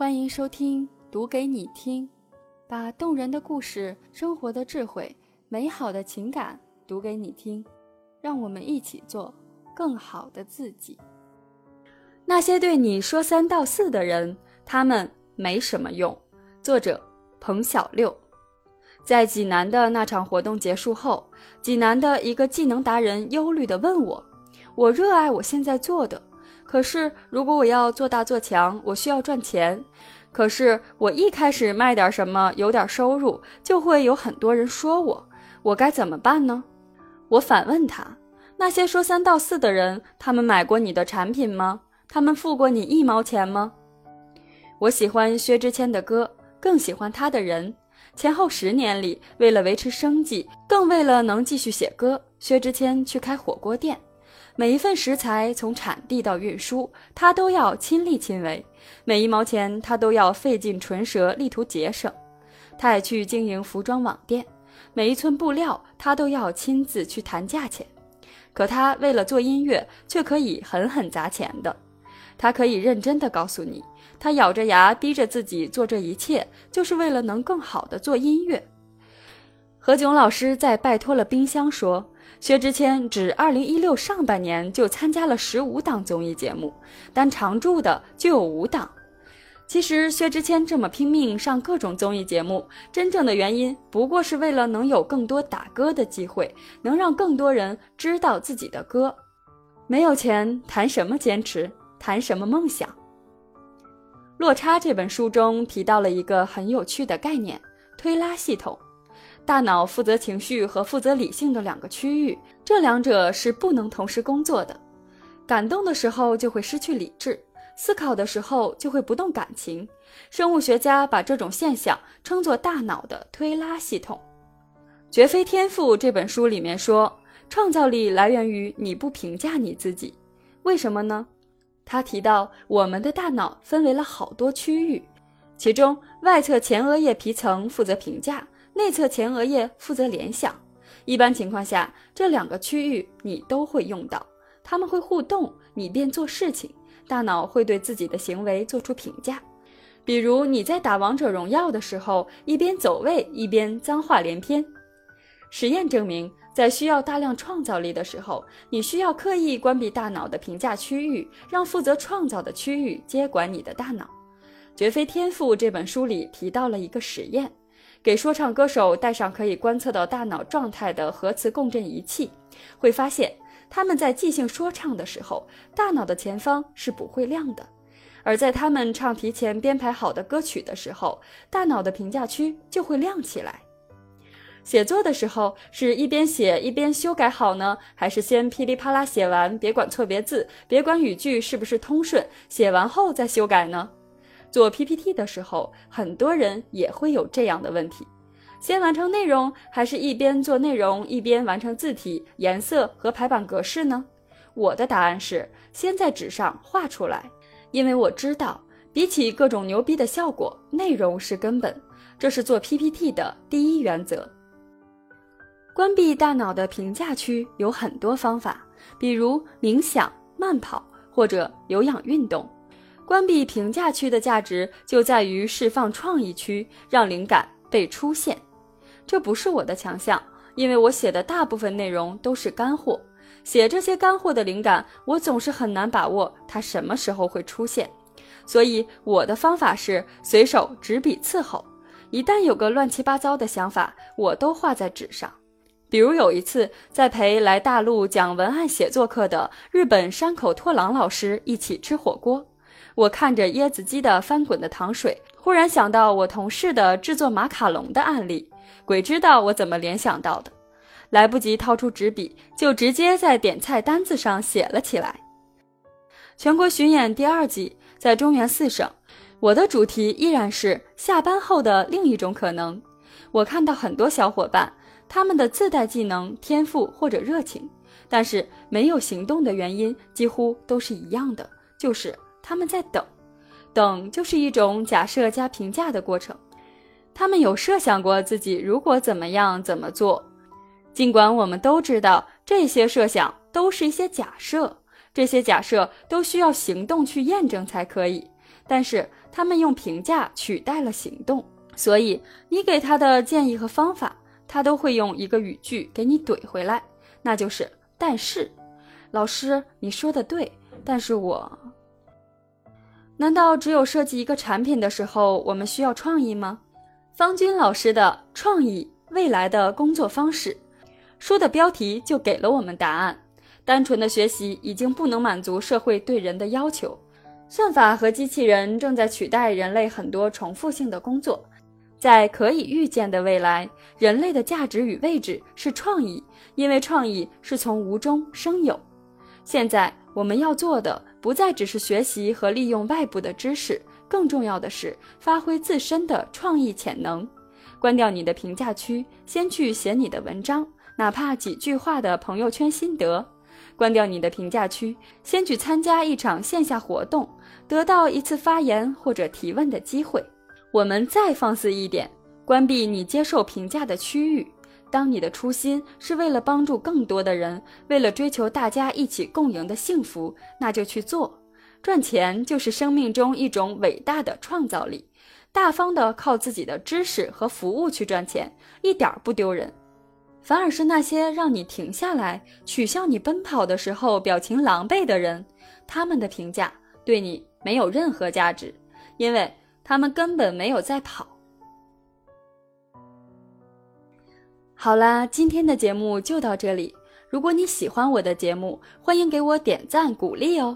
欢迎收听《读给你听》，把动人的故事、生活的智慧、美好的情感读给你听，让我们一起做更好的自己。那些对你说三道四的人，他们没什么用。作者：彭小六。在济南的那场活动结束后，济南的一个技能达人忧虑地问我：“我热爱我现在做的。”可是，如果我要做大做强，我需要赚钱。可是，我一开始卖点什么，有点收入，就会有很多人说我，我该怎么办呢？我反问他：那些说三道四的人，他们买过你的产品吗？他们付过你一毛钱吗？我喜欢薛之谦的歌，更喜欢他的人。前后十年里，为了维持生计，更为了能继续写歌，薛之谦去开火锅店。每一份食材从产地到运输，他都要亲力亲为；每一毛钱，他都要费尽唇舌，力图节省。他也去经营服装网店，每一寸布料，他都要亲自去谈价钱。可他为了做音乐，却可以狠狠砸钱的。他可以认真的告诉你，他咬着牙逼着自己做这一切，就是为了能更好的做音乐。何炅老师在《拜托了冰箱》说。薛之谦只二零一六上半年就参加了十五档综艺节目，但常驻的就有五档。其实薛之谦这么拼命上各种综艺节目，真正的原因不过是为了能有更多打歌的机会，能让更多人知道自己的歌。没有钱谈什么坚持，谈什么梦想？《落差》这本书中提到了一个很有趣的概念——推拉系统。大脑负责情绪和负责理性的两个区域，这两者是不能同时工作的。感动的时候就会失去理智，思考的时候就会不动感情。生物学家把这种现象称作大脑的推拉系统。《绝非天赋》这本书里面说，创造力来源于你不评价你自己。为什么呢？他提到我们的大脑分为了好多区域，其中外侧前额叶皮层负责评价。内侧前额叶负责联想，一般情况下，这两个区域你都会用到，他们会互动，你便做事情，大脑会对自己的行为做出评价。比如你在打王者荣耀的时候，一边走位一边脏话连篇。实验证明，在需要大量创造力的时候，你需要刻意关闭大脑的评价区域，让负责创造的区域接管你的大脑。《绝非天赋》这本书里提到了一个实验。给说唱歌手带上可以观测到大脑状态的核磁共振仪器，会发现他们在即兴说唱的时候，大脑的前方是不会亮的；而在他们唱提前编排好的歌曲的时候，大脑的评价区就会亮起来。写作的时候是一边写一边修改好呢，还是先噼里啪啦写完，别管错别字，别管语句是不是通顺，写完后再修改呢？做 PPT 的时候，很多人也会有这样的问题：先完成内容，还是一边做内容一边完成字体、颜色和排版格式呢？我的答案是先在纸上画出来，因为我知道，比起各种牛逼的效果，内容是根本。这是做 PPT 的第一原则。关闭大脑的评价区有很多方法，比如冥想、慢跑或者有氧运动。关闭评价区的价值就在于释放创意区，让灵感被出现。这不是我的强项，因为我写的大部分内容都是干货。写这些干货的灵感，我总是很难把握它什么时候会出现。所以我的方法是随手执笔伺候，一旦有个乱七八糟的想法，我都画在纸上。比如有一次，在陪来大陆讲文案写作课的日本山口拓郎老师一起吃火锅。我看着椰子鸡的翻滚的糖水，忽然想到我同事的制作马卡龙的案例，鬼知道我怎么联想到的，来不及掏出纸笔，就直接在点菜单子上写了起来。全国巡演第二季在中原四省，我的主题依然是下班后的另一种可能。我看到很多小伙伴，他们的自带技能、天赋或者热情，但是没有行动的原因几乎都是一样的，就是。他们在等，等就是一种假设加评价的过程。他们有设想过自己如果怎么样怎么做，尽管我们都知道这些设想都是一些假设，这些假设都需要行动去验证才可以。但是他们用评价取代了行动。所以你给他的建议和方法，他都会用一个语句给你怼回来，那就是“但是”。老师，你说的对，但是我……难道只有设计一个产品的时候，我们需要创意吗？方军老师的《创意未来的工作方式》书的标题就给了我们答案。单纯的学习已经不能满足社会对人的要求，算法和机器人正在取代人类很多重复性的工作。在可以预见的未来，人类的价值与位置是创意，因为创意是从无中生有。现在我们要做的不再只是学习和利用外部的知识，更重要的是发挥自身的创意潜能。关掉你的评价区，先去写你的文章，哪怕几句话的朋友圈心得。关掉你的评价区，先去参加一场线下活动，得到一次发言或者提问的机会。我们再放肆一点，关闭你接受评价的区域。当你的初心是为了帮助更多的人，为了追求大家一起共赢的幸福，那就去做。赚钱就是生命中一种伟大的创造力。大方的靠自己的知识和服务去赚钱，一点不丢人。反而是那些让你停下来、取笑你奔跑的时候表情狼狈的人，他们的评价对你没有任何价值，因为。他们根本没有在跑。好啦，今天的节目就到这里。如果你喜欢我的节目，欢迎给我点赞鼓励哦。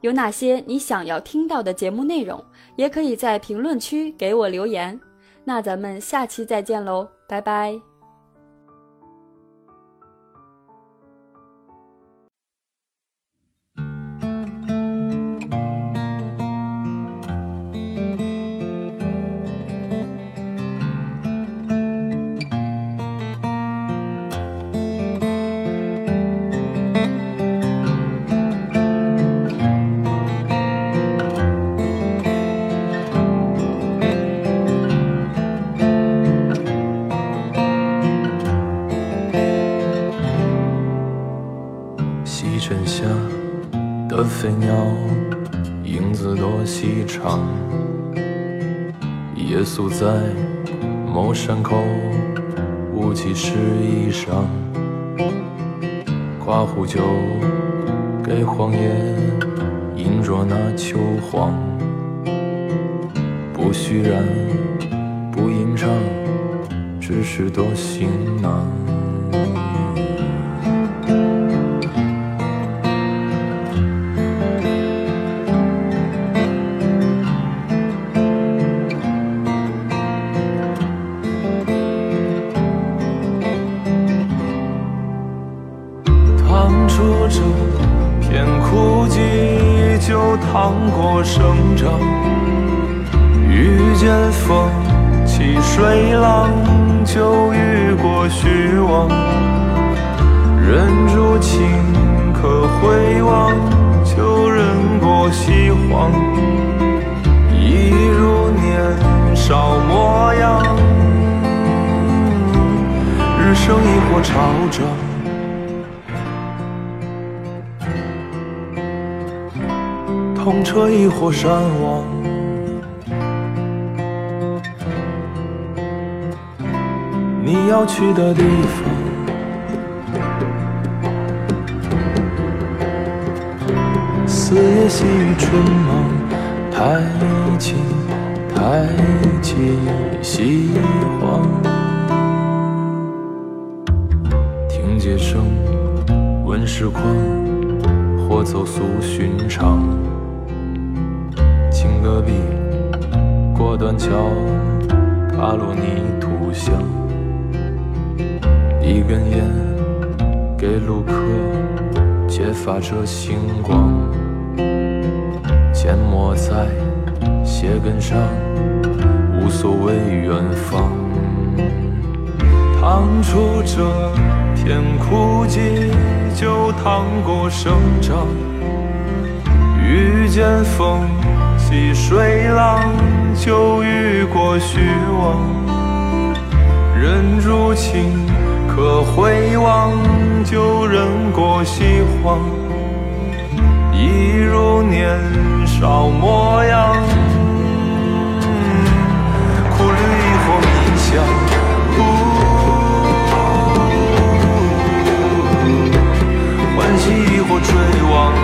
有哪些你想要听到的节目内容，也可以在评论区给我留言。那咱们下期再见喽，拜拜。泉下的飞鸟，影子多细长。夜宿在某山口，雾气湿衣裳。刮壶酒给荒野，饮着那秋黄。不虚然，不吟唱，只是多行囊。这片枯寂，就趟过生长，遇见风起水浪，就遇过虚妄。忍住情可回望，就忍过西荒。一如年少模样，日升亦或潮涨。痛彻亦或山亡，你要去的地方，四野细雨春忙，太急太急西荒，听街声闻时况，或走俗寻常。隔壁过断桥，踏入泥土香。一根烟给路客揭发着星光，缄默在鞋跟上，无所谓远方。趟出这片枯寂，就趟过生长，遇见风。溪水浪就遇过虚妄人如情可回望旧人过西荒一如年少模样苦旅亦或冥想欢喜亦或追望